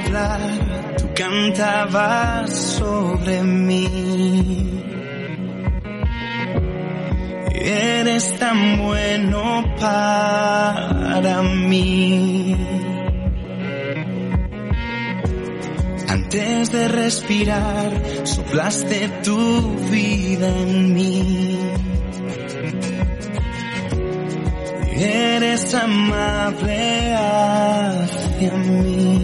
Tú cantabas sobre mí. Eres tan bueno para mí. Antes de respirar, soplaste tu vida en mí. Eres amable hacia mí.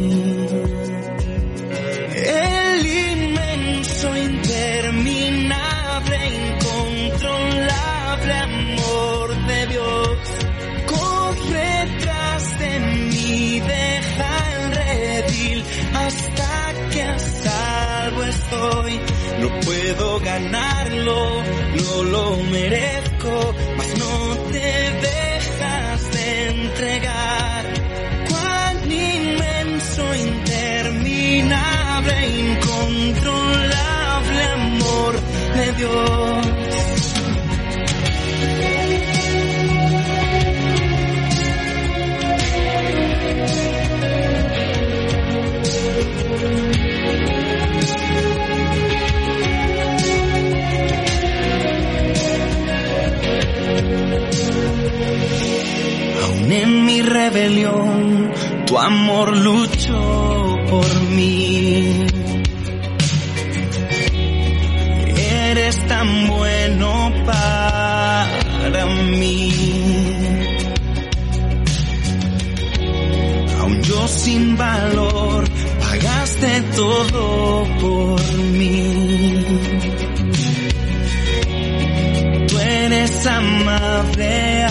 Hasta que a salvo estoy. No puedo ganarlo, no lo merezco, mas no te dejas de entregar. Cuán inmenso, interminable, incontrolable amor de Dios. Tu amor luchó por mí. Eres tan bueno para mí. Aún yo sin valor, pagaste todo por mí. Tú eres amable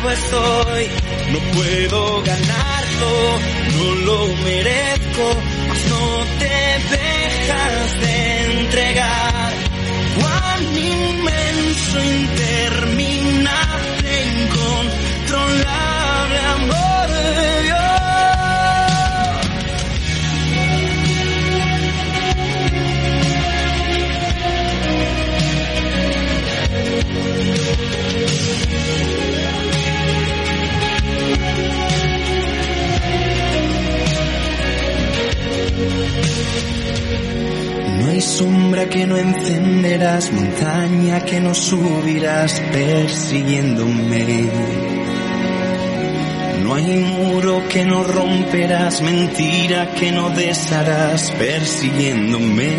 salvo estoy. No puedo ganarlo, no lo merezco, mas no te dejas de entregar. Cuán inmenso, interminable, incontrolable amor de Dios. Que no encenderás, montaña que no subirás persiguiéndome. No hay muro que no romperás, mentira que no desharás persiguiéndome.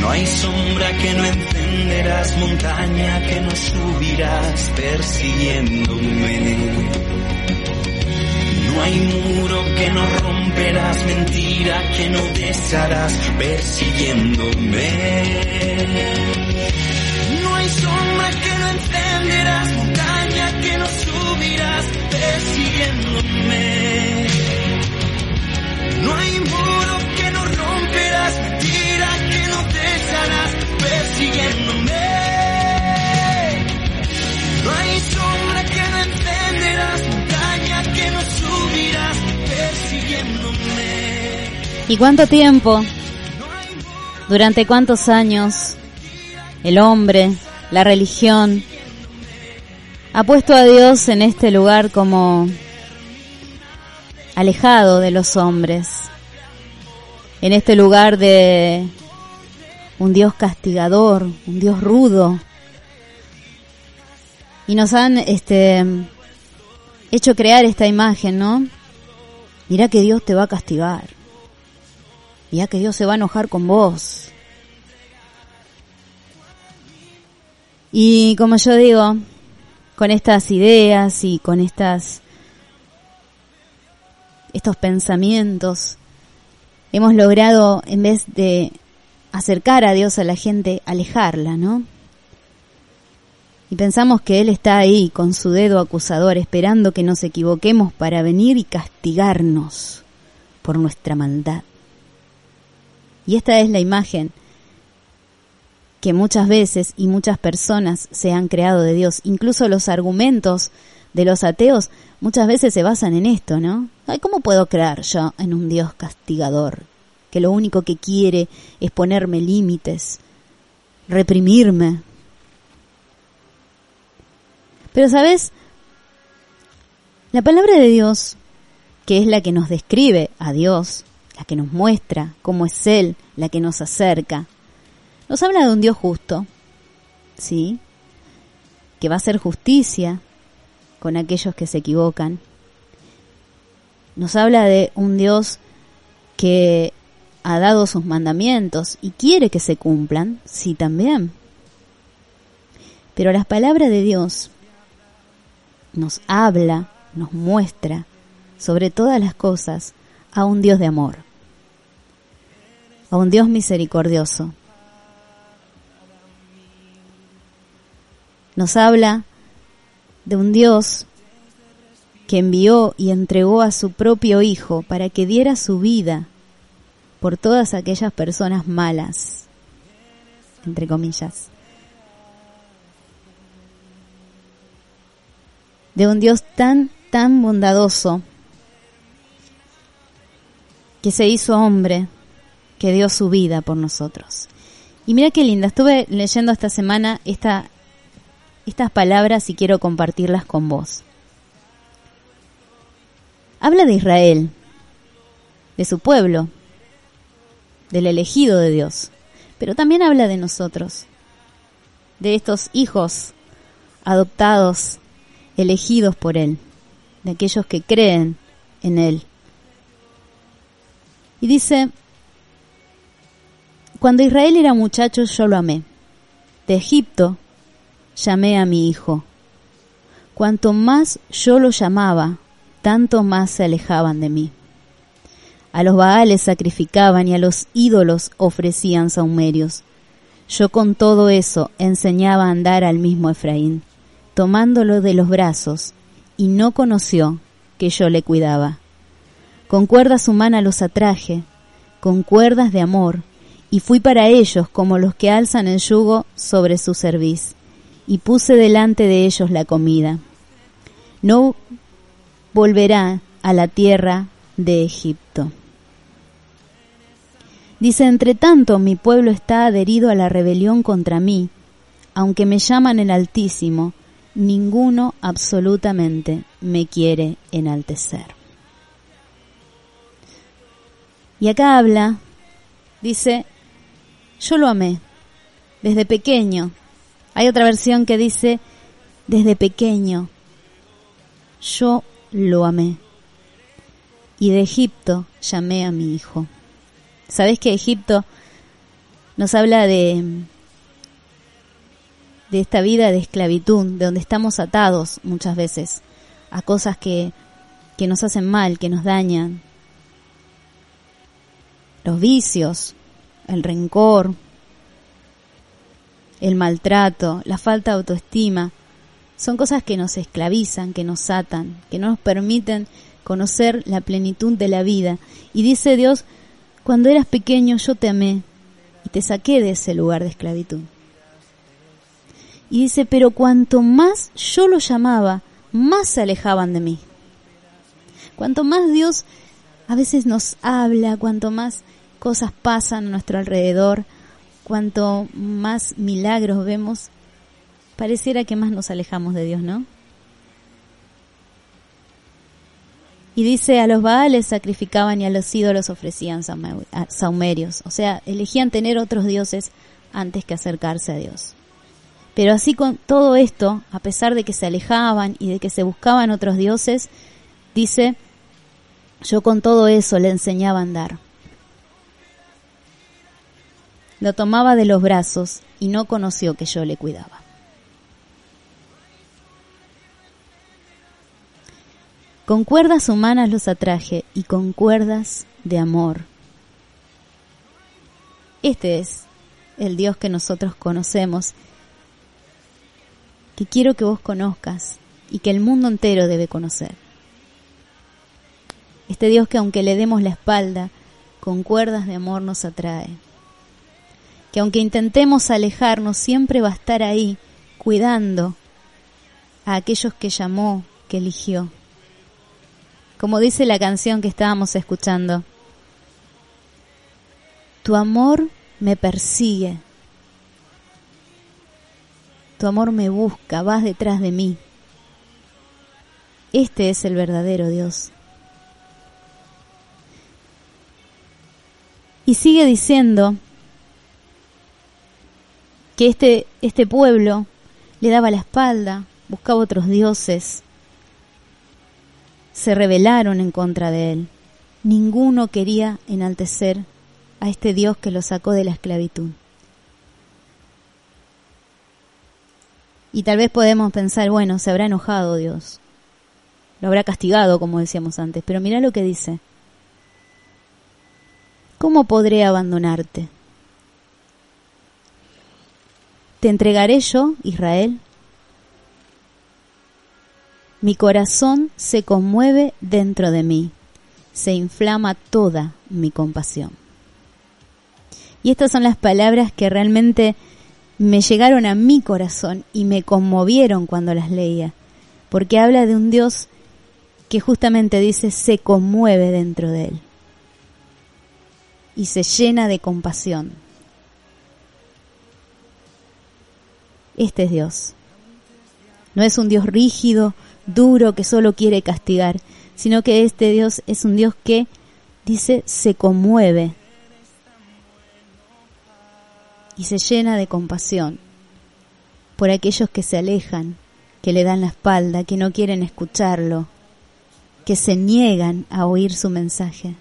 No hay sombra que no encenderás, montaña que no subirás persiguiéndome. No hay muro que no romperás, mentira que no desharás persiguiéndome. No hay sombra que no encenderás, montaña que no subirás persiguiéndome. No hay muro que ¿Y cuánto tiempo? ¿Durante cuántos años el hombre, la religión, ha puesto a Dios en este lugar como alejado de los hombres, en este lugar de un Dios castigador, un Dios rudo, Y nos han este hecho crear esta imagen, ¿no? Mirá que Dios te va a castigar. Mirá que Dios se va a enojar con vos. Y como yo digo, con estas ideas y con estas estos pensamientos hemos logrado en vez de acercar a Dios a la gente, alejarla, ¿no? Y pensamos que Él está ahí con su dedo acusador esperando que nos equivoquemos para venir y castigarnos por nuestra maldad. Y esta es la imagen que muchas veces y muchas personas se han creado de Dios. Incluso los argumentos de los ateos muchas veces se basan en esto, ¿no? Ay, ¿cómo puedo creer yo en un Dios castigador? Que lo único que quiere es ponerme límites, reprimirme, pero sabes, la palabra de Dios, que es la que nos describe a Dios, la que nos muestra cómo es Él, la que nos acerca, nos habla de un Dios justo, ¿sí? Que va a hacer justicia con aquellos que se equivocan. Nos habla de un Dios que ha dado sus mandamientos y quiere que se cumplan, sí también. Pero las palabras de Dios nos habla, nos muestra, sobre todas las cosas, a un Dios de amor, a un Dios misericordioso. Nos habla de un Dios que envió y entregó a su propio Hijo para que diera su vida por todas aquellas personas malas, entre comillas. de un Dios tan, tan bondadoso, que se hizo hombre, que dio su vida por nosotros. Y mira qué linda, estuve leyendo esta semana esta, estas palabras y quiero compartirlas con vos. Habla de Israel, de su pueblo, del elegido de Dios, pero también habla de nosotros, de estos hijos adoptados elegidos por Él, de aquellos que creen en Él. Y dice, cuando Israel era muchacho yo lo amé. De Egipto llamé a mi hijo. Cuanto más yo lo llamaba, tanto más se alejaban de mí. A los Baales sacrificaban y a los ídolos ofrecían saumerios. Yo con todo eso enseñaba a andar al mismo Efraín tomándolo de los brazos, y no conoció que yo le cuidaba. Con cuerdas humanas los atraje, con cuerdas de amor, y fui para ellos como los que alzan el yugo sobre su cerviz, y puse delante de ellos la comida. No volverá a la tierra de Egipto. Dice, entre tanto mi pueblo está adherido a la rebelión contra mí, aunque me llaman el Altísimo, ninguno absolutamente me quiere enaltecer. Y acá habla, dice, yo lo amé desde pequeño. Hay otra versión que dice, desde pequeño, yo lo amé. Y de Egipto llamé a mi hijo. ¿Sabés que Egipto nos habla de de esta vida de esclavitud, de donde estamos atados muchas veces a cosas que, que nos hacen mal, que nos dañan. Los vicios, el rencor, el maltrato, la falta de autoestima, son cosas que nos esclavizan, que nos atan, que no nos permiten conocer la plenitud de la vida. Y dice Dios, cuando eras pequeño yo te amé y te saqué de ese lugar de esclavitud. Y dice, pero cuanto más yo lo llamaba, más se alejaban de mí. Cuanto más Dios a veces nos habla, cuanto más cosas pasan a nuestro alrededor, cuanto más milagros vemos, pareciera que más nos alejamos de Dios, ¿no? Y dice, a los Baales sacrificaban y a los ídolos ofrecían saumerios. O sea, elegían tener otros dioses antes que acercarse a Dios. Pero así con todo esto, a pesar de que se alejaban y de que se buscaban otros dioses, dice, yo con todo eso le enseñaba a andar. Lo tomaba de los brazos y no conoció que yo le cuidaba. Con cuerdas humanas los atraje y con cuerdas de amor. Este es el Dios que nosotros conocemos, que quiero que vos conozcas y que el mundo entero debe conocer. Este Dios que aunque le demos la espalda, con cuerdas de amor nos atrae que aunque intentemos alejarnos, siempre va a estar ahí, cuidando a aquellos que llamó, que eligió. Como dice la canción que estábamos escuchando, tu amor me persigue, tu amor me busca, vas detrás de mí. Este es el verdadero Dios. Y sigue diciendo, que este, este pueblo le daba la espalda, buscaba otros dioses, se rebelaron en contra de él. Ninguno quería enaltecer a este Dios que lo sacó de la esclavitud. Y tal vez podemos pensar, bueno, se habrá enojado Dios, lo habrá castigado, como decíamos antes, pero mira lo que dice. ¿Cómo podré abandonarte? ¿Te entregaré yo, Israel? Mi corazón se conmueve dentro de mí, se inflama toda mi compasión. Y estas son las palabras que realmente me llegaron a mi corazón y me conmovieron cuando las leía, porque habla de un Dios que justamente dice se conmueve dentro de él y se llena de compasión. Este es Dios. No es un Dios rígido, duro, que solo quiere castigar, sino que este Dios es un Dios que, dice, se conmueve y se llena de compasión por aquellos que se alejan, que le dan la espalda, que no quieren escucharlo, que se niegan a oír su mensaje.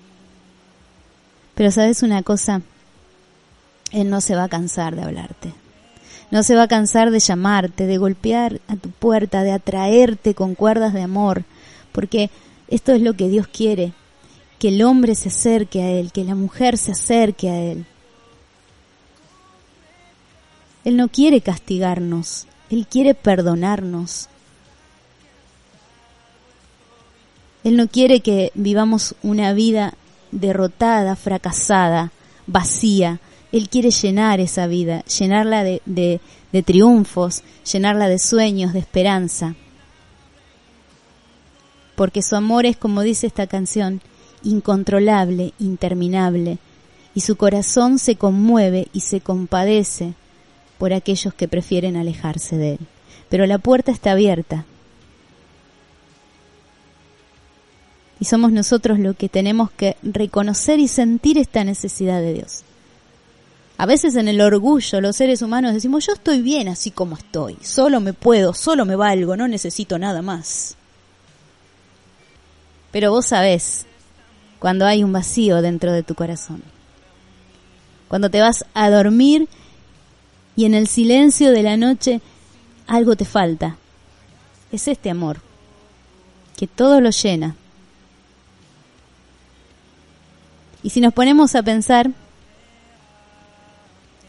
Pero sabes una cosa, Él no se va a cansar de hablarte. No se va a cansar de llamarte, de golpear a tu puerta, de atraerte con cuerdas de amor, porque esto es lo que Dios quiere, que el hombre se acerque a Él, que la mujer se acerque a Él. Él no quiere castigarnos, Él quiere perdonarnos. Él no quiere que vivamos una vida derrotada, fracasada, vacía, él quiere llenar esa vida, llenarla de, de, triunfos, llenarla de sueños, de esperanza. Porque su amor es, como dice esta canción, incontrolable, interminable, y su corazón se conmueve y se compadece por aquellos que prefieren alejarse de él. Pero la puerta está abierta. Y somos nosotros los que tenemos que reconocer y sentir esta necesidad de Dios. A veces en el orgullo los seres humanos decimos yo estoy bien así como estoy, solo me puedo, solo me valgo, no necesito nada más. Pero vos sabés cuando hay un vacío dentro de tu corazón. Cuando te vas a dormir y en el silencio de la noche algo te falta. Es este amor que todo lo llena. Y si nos ponemos a pensar,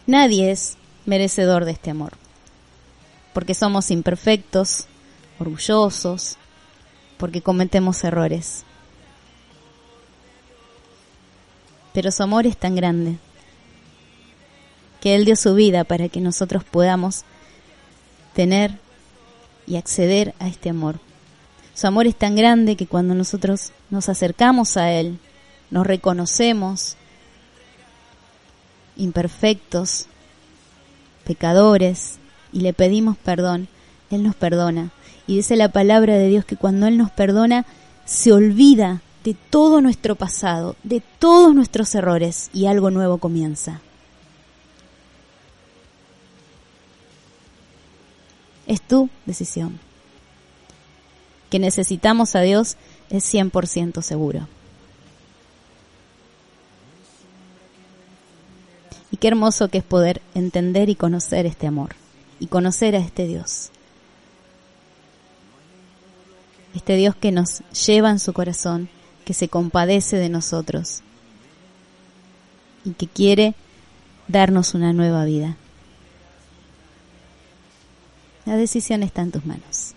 Nadie es merecedor de este amor, porque somos imperfectos, orgullosos, porque cometemos errores. Pero su amor es tan grande que Él dio su vida para que nosotros podamos tener y acceder a este amor. Su amor es tan grande que cuando nosotros nos acercamos a Él, nos reconocemos imperfectos, pecadores, y le pedimos perdón, Él nos perdona. Y dice la palabra de Dios que cuando Él nos perdona, se olvida de todo nuestro pasado, de todos nuestros errores, y algo nuevo comienza. Es tu decisión. Que necesitamos a Dios es 100% seguro. Qué hermoso que es poder entender y conocer este amor y conocer a este Dios. Este Dios que nos lleva en su corazón, que se compadece de nosotros y que quiere darnos una nueva vida. La decisión está en tus manos.